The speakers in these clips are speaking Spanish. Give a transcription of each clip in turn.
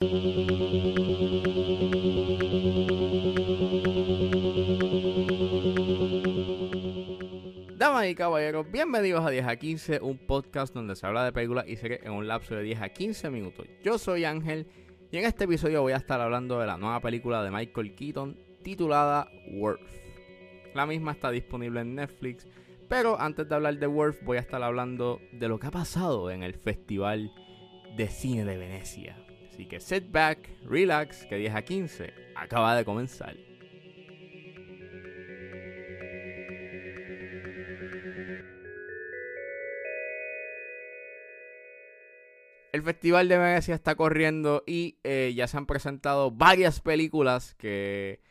Damas y caballeros, bienvenidos a 10 a 15, un podcast donde se habla de películas y series en un lapso de 10 a 15 minutos. Yo soy Ángel y en este episodio voy a estar hablando de la nueva película de Michael Keaton titulada Worth. La misma está disponible en Netflix, pero antes de hablar de Worth voy a estar hablando de lo que ha pasado en el Festival de Cine de Venecia. Así que sit back, relax, que 10 a 15 acaba de comenzar. El Festival de Venecia está corriendo y eh, ya se han presentado varias películas que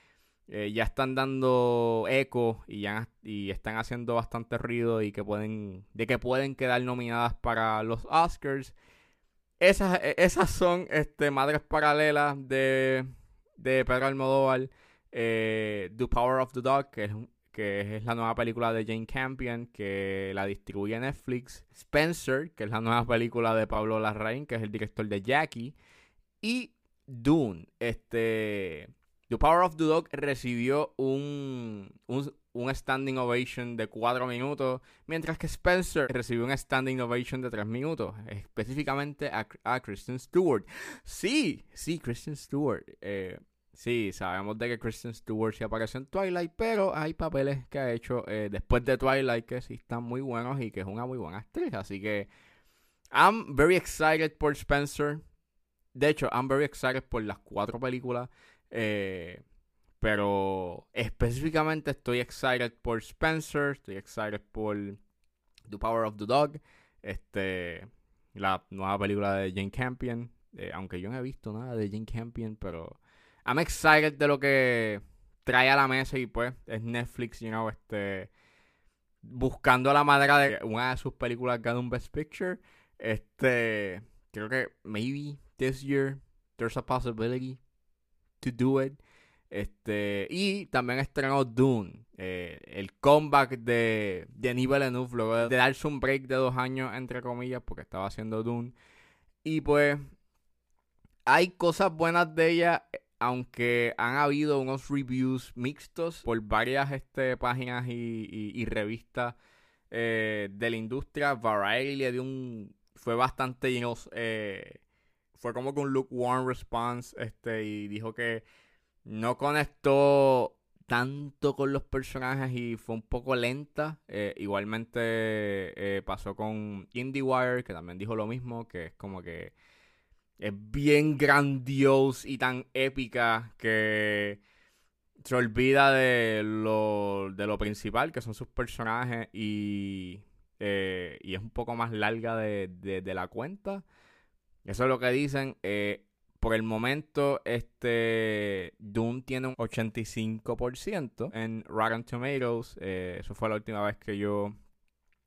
eh, ya están dando eco y y están haciendo bastante ruido y que pueden de que pueden quedar nominadas para los Oscars. Esas, e, esas son este, madres paralelas de, de Pedro Almodóvar. Eh, the Power of the Dog, que es, que es la nueva película de Jane Campion, que la distribuye Netflix. Spencer, que es la nueva película de Pablo Larraín, que es el director de Jackie. Y Dune, este... The Power of the Dog recibió un, un, standing ovation de 4 minutos, mientras que Spencer recibió un standing ovation de 3 minutos, específicamente a, Kristen Stewart. Sí, sí, Kristen Stewart. Eh, sí, sabemos de que Kristen Stewart se apareció en Twilight, pero hay papeles que ha hecho eh, después de Twilight que sí están muy buenos y que es una muy buena actriz. Así que I'm very excited por Spencer. De hecho, I'm very excited por las cuatro películas. Eh, pero específicamente estoy excited por Spencer, estoy excited por The Power of the Dog, este, la nueva película de Jane Campion. Eh, aunque yo no he visto nada de Jane Campion, pero I'm excited de lo que trae a la mesa y pues es Netflix, you know, este, buscando la manera de una de sus películas gane un Best Picture. Este, creo que maybe this year there's a possibility to Do It. Este, y también estrenó Dune, eh, el comeback de Denis Villeneuve, luego de darse un break de dos años, entre comillas, porque estaba haciendo Dune. Y pues, hay cosas buenas de ella, aunque han habido unos reviews mixtos por varias este, páginas y, revistas eh, de la industria. Variety le dio un. fue bastante eh, fue como que un lukewarm response este y dijo que no conectó tanto con los personajes y fue un poco lenta. Eh, igualmente eh, pasó con IndieWire, que también dijo lo mismo, que es como que es bien grandioso y tan épica que se olvida de lo, de lo principal, que son sus personajes, y, eh, y es un poco más larga de, de la cuenta. Eso es lo que dicen. Eh, por el momento, este Doom tiene un 85% en Rotten Tomatoes. Eh, eso fue la última vez que yo.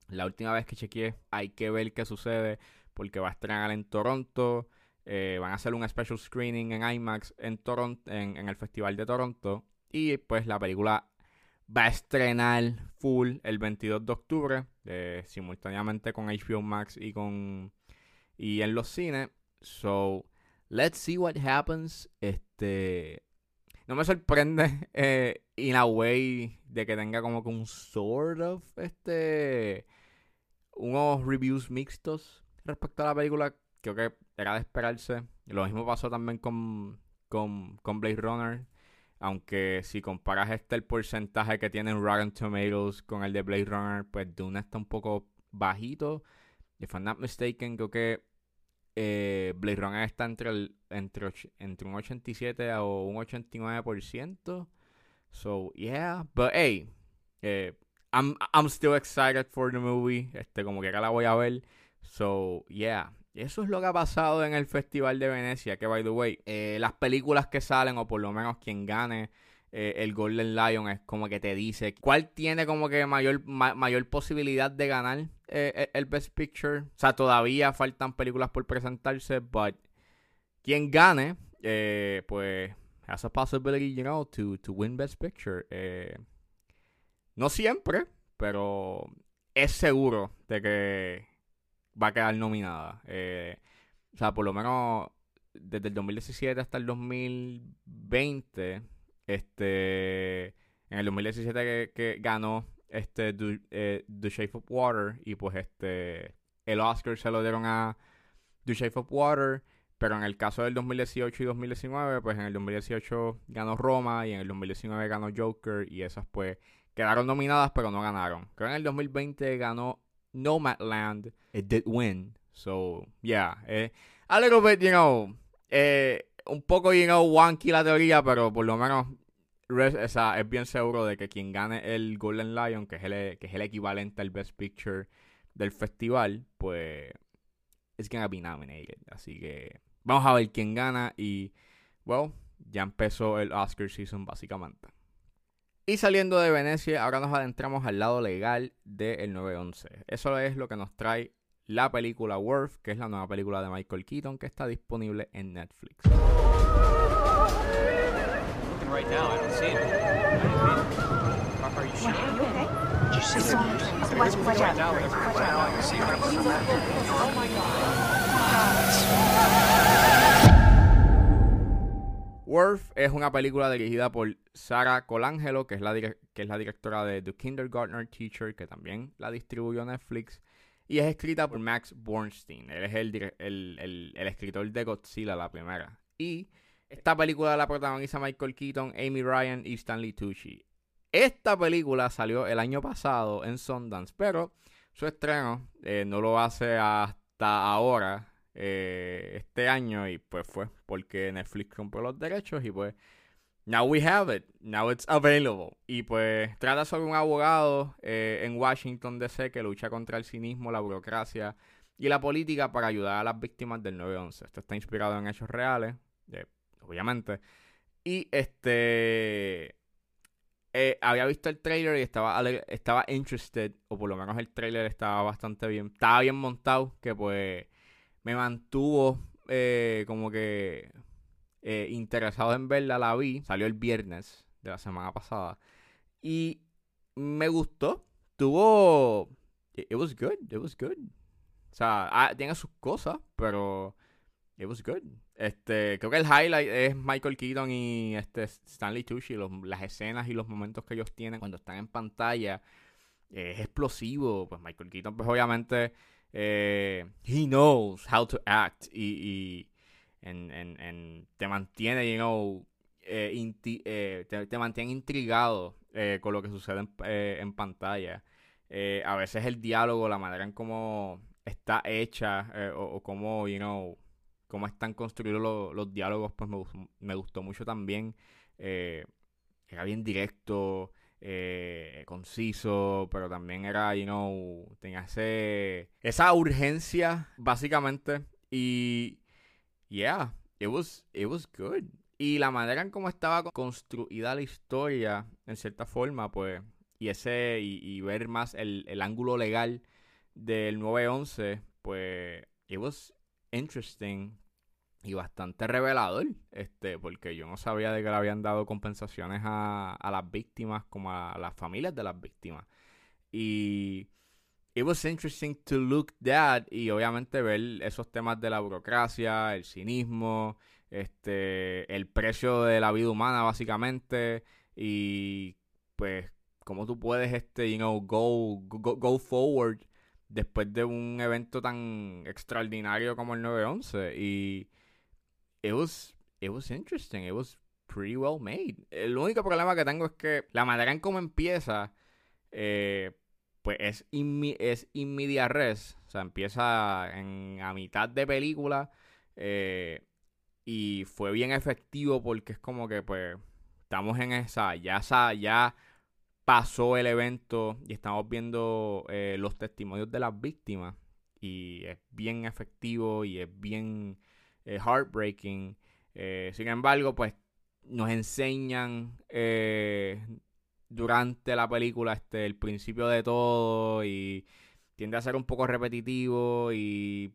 La última vez que chequeé. Hay que ver qué sucede. Porque va a estrenar en Toronto. Eh, van a hacer un special screening en IMAX en Toronto. En, el Festival de Toronto. Y pues la película va a estrenar full el 22 de octubre. simultáneamente con HBO Max y con y en los cines. So, let's see what happens. Este. No me sorprende, eh, in a way, de que tenga como que un sort of, este. Unos reviews mixtos respecto a la película. Creo que era de esperarse. Lo mismo pasó también con, con, con Blade Runner. Aunque si comparas este el porcentaje que tiene en Rotten Tomatoes con el de Blade Runner, pues Dune está un poco bajito. If I'm not mistaken, creo que eh, Blade Runner está entre, el, entre, un 87 o un 89%. So, yeah. But, hey, eh, I'm, I'm still excited for the movie. Este, como que acá la voy a ver. So, yeah. Eso es lo que ha pasado en el Festival de Venecia. Que, by the way, eh, las películas que salen, o por lo menos quien gane eh, el Golden Lion es como que te dice cuál tiene como que mayor, mayor posibilidad de ganar eh, e, el Best Picture. O sea, todavía faltan películas por presentarse, but quien gane, eh, pues, has a possibility, you know, to, to win Best Picture. no siempre, pero es seguro de que va a quedar nominada. o sea, por lo menos desde el 2017 hasta el 2020, este, en el 2017 que, que ganó este The Shape of Water y pues este el Oscar se lo dieron a The Shape of Water pero en el caso del 2018 y 2019, pues en el 2018 ganó Roma y en el 2019 ganó Joker y esas pues quedaron nominadas pero no ganaron. Creo que en el 2020 ganó Nomadland, it did win. So, yeah, eh, a little bit, you know, eh, un poco, you know, wonky la teoría, pero por lo menos es bien seguro de que quien gane el Golden Lion, que es el, que es el equivalente al Best Picture del festival, pues es gonna be nominated. Así que Vamos a ver quién gana y, well, ya empezó el Oscar season básicamente. Y saliendo de Venecia, ahora nos adentramos al lado legal del 911. Eso es lo que nos trae la película Worth, que es la nueva película de Michael Keaton que está disponible en Netflix. Worth es una película dirigida por Sara Colangelo, que es, la que es la directora de The Kindergartner Teacher, que también la distribuyó Netflix. Y es escrita por Max Bornstein. Él es el, el, el, escritor de Godzilla, la primera. Y esta película la protagoniza Michael Keaton, Amy Ryan y Stanley Tucci. Esta película salió el año pasado en Sundance, pero su estreno eh, no lo hace hasta ahora, eh, este año y pues fue porque Netflix compró los derechos y pues now we have it, now it's available. Y pues trata sobre un abogado eh, en Washington DC que lucha contra el cinismo, la burocracia y la política para ayudar a las víctimas del 9-11. Esto está inspirado en hechos reales, obviamente. Y este... Eh, había visto el trailer y estaba, estaba interested, o por lo menos el trailer estaba bastante bien, estaba bien montado, que pues me mantuvo eh, como que eh, interesado en verla. La vi, salió el viernes de la semana pasada. Y me gustó. Tuvo. It was good, it was good. O sea, ah, tiene sus cosas, pero. It was good. Este, creo que el highlight es Michael Keaton y este Stanley Tucci, las escenas y los momentos que ellos tienen cuando están en pantalla. es explosivo. Pues Michael Keaton, pues obviamente eh, he knows how to act y, en, te mantiene, you know, eh, eh, te, mantiene intrigado con lo que sucede en, pantalla. a veces el diálogo, la manera en cómo está hecha o, cómo, you know, cómo están construidos los diálogos, pues me, me, gustó mucho también. era bien directo eh, conciso, pero también era, you know, tenía ese, esa urgencia, básicamente. Y, yeah, it was, it was good. Y la manera en cómo estaba construida la historia, en cierta forma, pues, y ese, y, ver más el, el ángulo legal del 911, pues, it was interesting y bastante revelador, este, porque yo no sabía de que le habían dado compensaciones a, a las víctimas como a las familias de las víctimas. Y it was interesting to look that y obviamente ver esos temas de la burocracia, el cinismo, este, el precio de la vida humana básicamente y pues cómo tú puedes este, you know, go, go, go forward después de un evento tan extraordinario como el 911 y it was, it was interesting, it was pretty well made. El único problema que tengo es que la manera en cómo empieza, eh, pues es, inmi es res. O sea, empieza en, a mitad de película. Eh, y fue bien efectivo porque es como que, pues, estamos en esa, ya, ya pasó el evento y estamos viendo eh, los testimonios de las víctimas. Y es bien efectivo y es bien eh, heartbreaking. Eh, sin embargo, pues nos enseñan eh, durante la película este, el principio de todo y tiende a ser un poco repetitivo y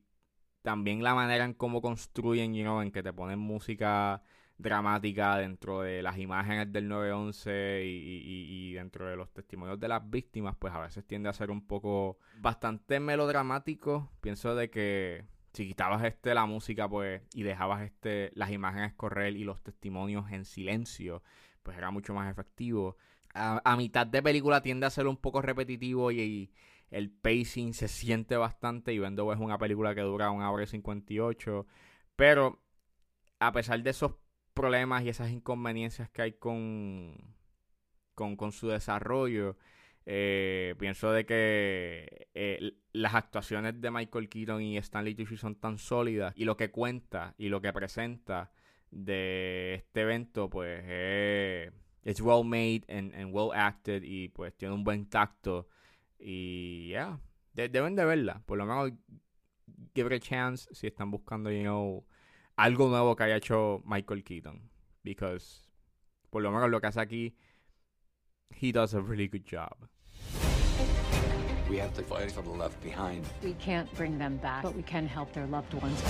también la manera en cómo construyen, en que te ponen música dramática dentro de las imágenes del 911 y, y, y, dentro de los testimonios de las víctimas, pues a veces tiende a ser un poco bastante melodramático. Pienso de que si quitabas este la música, pues, y dejabas este las imágenes correr y los testimonios en silencio, pues era mucho más efectivo. A, mitad de película tiende a ser un poco repetitivo y, el pacing se siente bastante. Y Vendo es una película que dura una hora y 58. Pero a pesar de esos problemas y esas inconveniencias que hay con, con, su desarrollo, eh, pienso de que eh, las actuaciones de Michael Keaton y Stanley Tucci son tan sólidas y lo que cuenta y lo que presenta de este evento pues es well made and, well acted y pues tiene un buen tacto y ya yeah, deben de verla. Por lo menos give it a chance si están buscando you know algo nuevo que haya hecho Michael Keaton because por lo menos lo que hace aquí he does a really good job We have to fight for the left behind. We can't bring them back, but we can help their loved ones.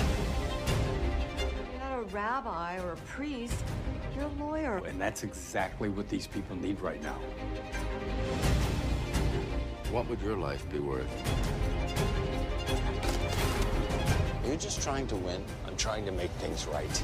You're not a rabbi or a priest. You're a lawyer. And that's exactly what these people need right now. What would your life be worth? You're just trying to win. I'm trying to make things right.